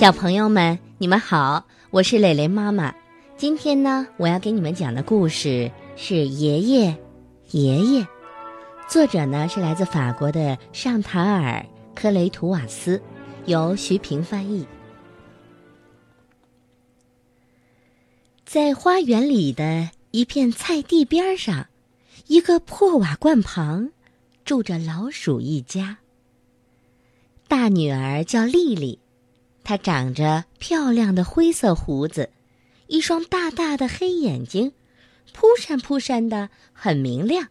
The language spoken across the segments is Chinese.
小朋友们，你们好，我是蕾蕾妈妈。今天呢，我要给你们讲的故事是《爷爷，爷爷》。作者呢是来自法国的尚塔尔·科雷图瓦斯，由徐平翻译。在花园里的一片菜地边上，一个破瓦罐旁，住着老鼠一家。大女儿叫丽丽。她长着漂亮的灰色胡子，一双大大的黑眼睛，扑闪扑闪的，很明亮。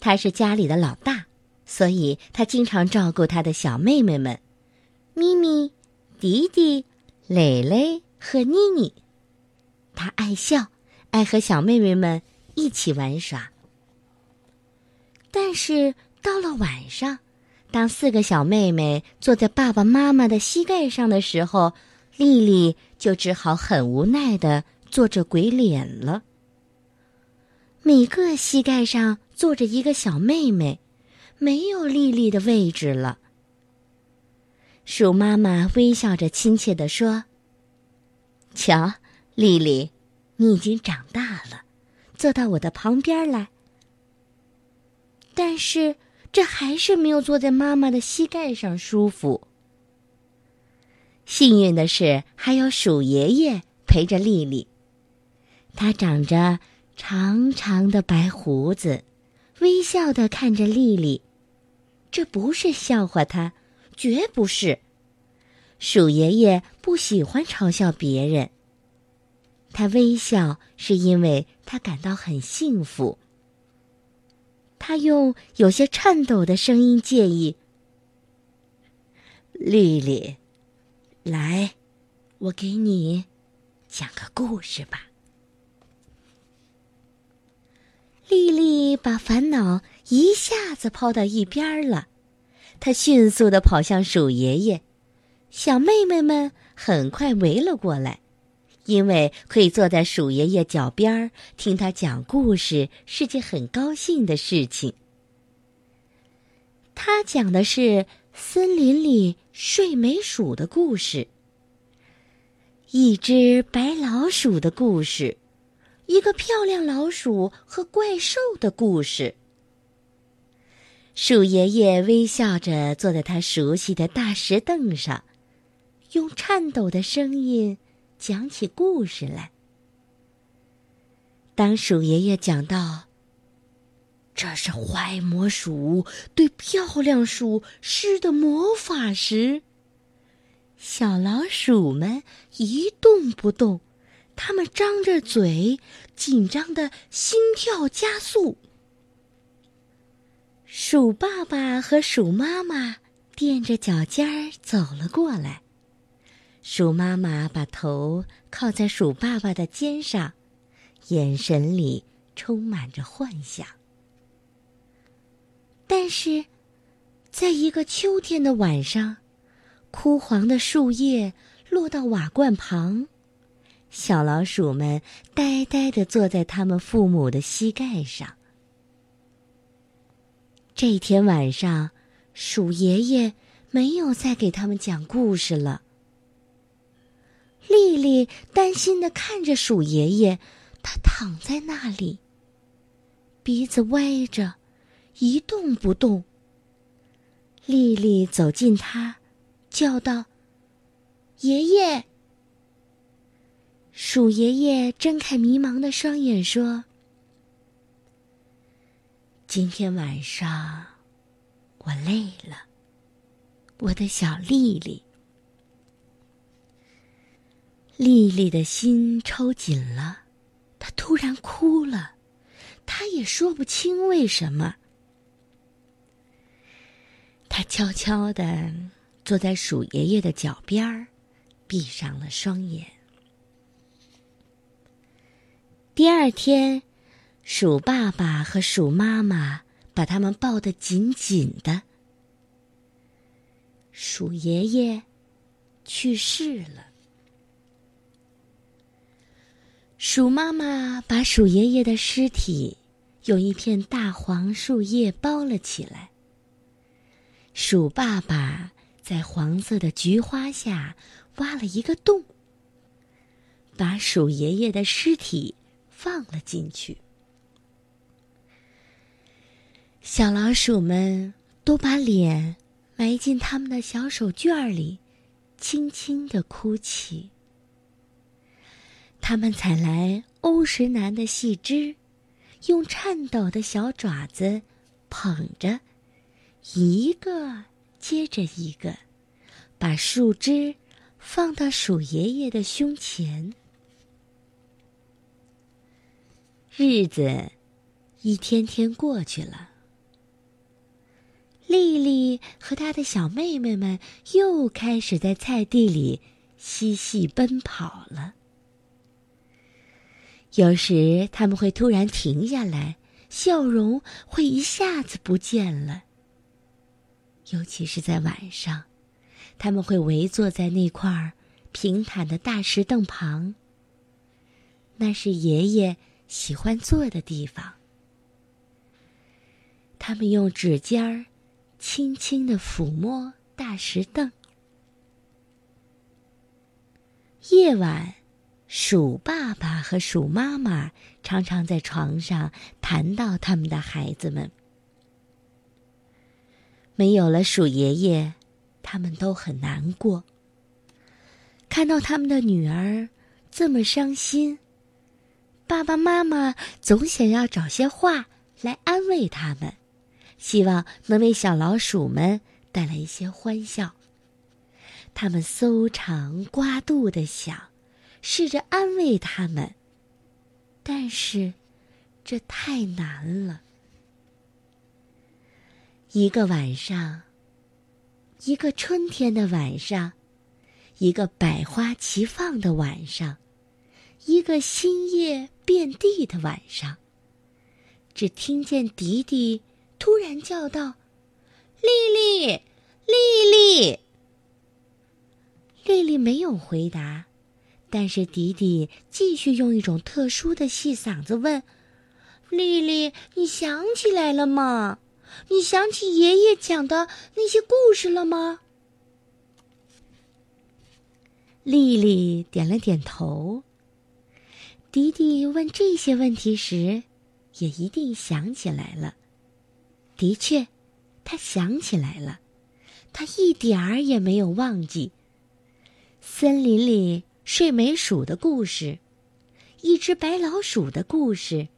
他是家里的老大，所以他经常照顾他的小妹妹们，咪咪、迪迪、蕾蕾和妮妮。他爱笑，爱和小妹妹们一起玩耍。但是到了晚上。当四个小妹妹坐在爸爸妈妈的膝盖上的时候，丽丽就只好很无奈的做着鬼脸了。每个膝盖上坐着一个小妹妹，没有丽丽的位置了。鼠妈妈微笑着亲切地说：“瞧，丽丽，你已经长大了，坐到我的旁边来。”但是。这还是没有坐在妈妈的膝盖上舒服。幸运的是，还有鼠爷爷陪着丽丽。他长着长长的白胡子，微笑的看着丽丽。这不是笑话他，绝不是。鼠爷爷不喜欢嘲笑别人。他微笑是因为他感到很幸福。他用有些颤抖的声音建议：“丽丽，来，我给你讲个故事吧。”丽丽把烦恼一下子抛到一边了，她迅速的跑向鼠爷爷，小妹妹们很快围了过来。因为可以坐在鼠爷爷脚边听他讲故事是件很高兴的事情。他讲的是森林里睡美鼠的故事，一只白老鼠的故事，一个漂亮老鼠和怪兽的故事。鼠爷爷微笑着坐在他熟悉的大石凳上，用颤抖的声音。讲起故事来。当鼠爷爷讲到：“这是坏魔鼠对漂亮鼠施的魔法时，小老鼠们一动不动，它们张着嘴，紧张的心跳加速。鼠爸爸和鼠妈妈垫着脚尖儿走了过来。鼠妈妈把头靠在鼠爸爸的肩上，眼神里充满着幻想。但是，在一个秋天的晚上，枯黄的树叶落到瓦罐旁，小老鼠们呆呆的坐在他们父母的膝盖上。这天晚上，鼠爷爷没有再给他们讲故事了。丽丽担心的看着鼠爷爷，他躺在那里，鼻子歪着，一动不动。丽丽走近他，叫道：“爷爷。”鼠爷爷睁开迷茫的双眼说：“今天晚上，我累了，我的小丽丽。”丽丽的心抽紧了，她突然哭了，她也说不清为什么。她悄悄的坐在鼠爷爷的脚边儿，闭上了双眼。第二天，鼠爸爸和鼠妈妈把他们抱得紧紧的。鼠爷爷去世了。鼠妈妈把鼠爷爷的尸体用一片大黄树叶包了起来。鼠爸爸在黄色的菊花下挖了一个洞，把鼠爷爷的尸体放了进去。小老鼠们都把脸埋进他们的小手绢里，轻轻的哭泣。他们采来欧石楠的细枝，用颤抖的小爪子捧着，一个接着一个，把树枝放到鼠爷爷的胸前。日子一天天过去了，丽丽和她的小妹妹们又开始在菜地里嬉戏奔跑了。有时他们会突然停下来，笑容会一下子不见了。尤其是在晚上，他们会围坐在那块平坦的大石凳旁。那是爷爷喜欢坐的地方。他们用指尖儿轻轻的抚摸大石凳。夜晚。鼠爸爸和鼠妈妈常常在床上谈到他们的孩子们。没有了鼠爷爷，他们都很难过。看到他们的女儿这么伤心，爸爸妈妈总想要找些话来安慰他们，希望能为小老鼠们带来一些欢笑。他们搜肠刮肚的想。试着安慰他们，但是这太难了。一个晚上，一个春天的晚上，一个百花齐放的晚上，一个新叶遍地的晚上，只听见迪迪突然叫道：“丽丽，丽丽！”丽丽没有回答。但是迪迪继续用一种特殊的细嗓子问：“丽丽，你想起来了吗？你想起爷爷讲的那些故事了吗？”丽丽点了点头。迪迪问这些问题时，也一定想起来了。的确，他想起来了，他一点儿也没有忘记。森林里。睡美鼠的故事，一只白老鼠的故事，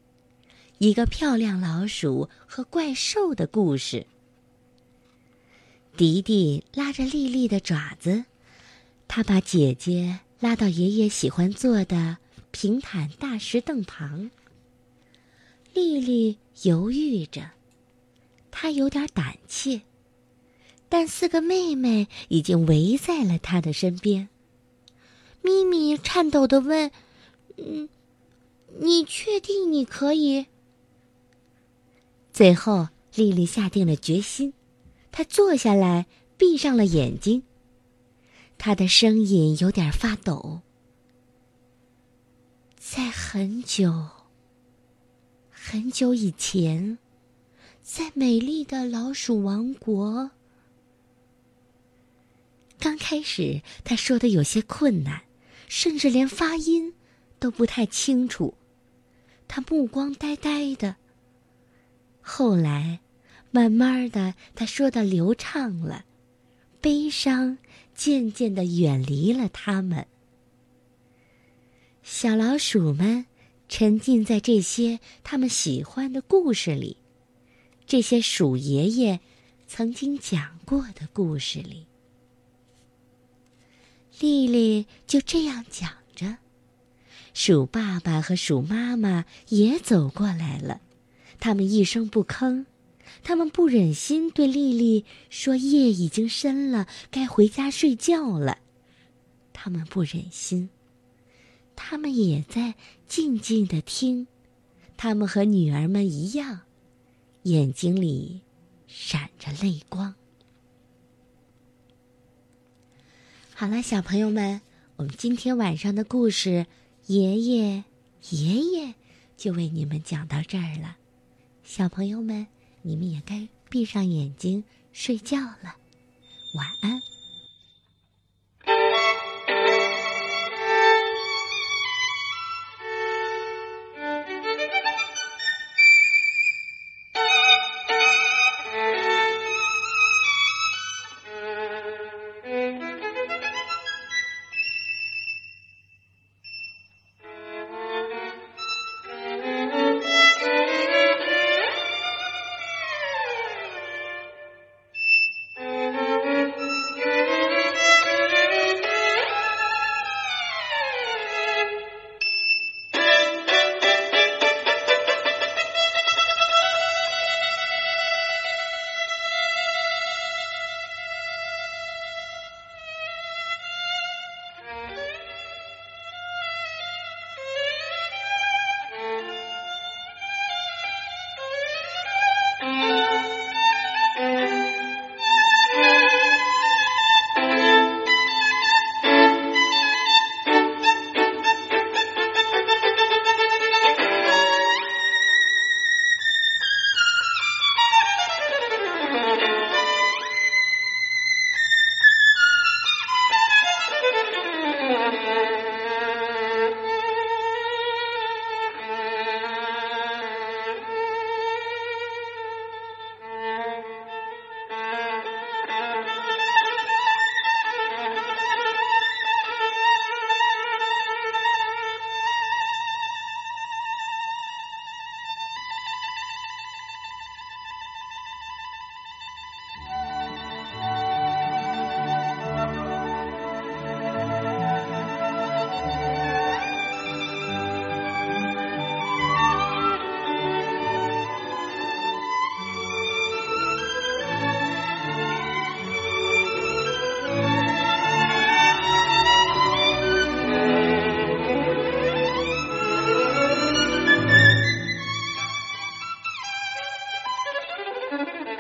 一个漂亮老鼠和怪兽的故事。迪迪拉着丽丽的爪子，他把姐姐拉到爷爷喜欢坐的平坦大石凳旁。丽丽犹豫着，她有点胆怯，但四个妹妹已经围在了她的身边。咪咪颤抖的问：“嗯，你确定你可以？”最后，丽丽下定了决心，她坐下来，闭上了眼睛。她的声音有点发抖。在很久、很久以前，在美丽的老鼠王国，刚开始，她说的有些困难。甚至连发音都不太清楚，他目光呆呆的。后来，慢慢的，他说的流畅了，悲伤渐渐的远离了他们。小老鼠们沉浸在这些他们喜欢的故事里，这些鼠爷爷曾经讲过的故事里。丽丽就这样讲着，鼠爸爸和鼠妈妈也走过来了，他们一声不吭，他们不忍心对丽丽说夜已经深了，该回家睡觉了。他们不忍心，他们也在静静的听，他们和女儿们一样，眼睛里闪着泪光。好了，小朋友们，我们今天晚上的故事，爷爷爷爷就为你们讲到这儿了。小朋友们，你们也该闭上眼睛睡觉了，晚安。Thank you.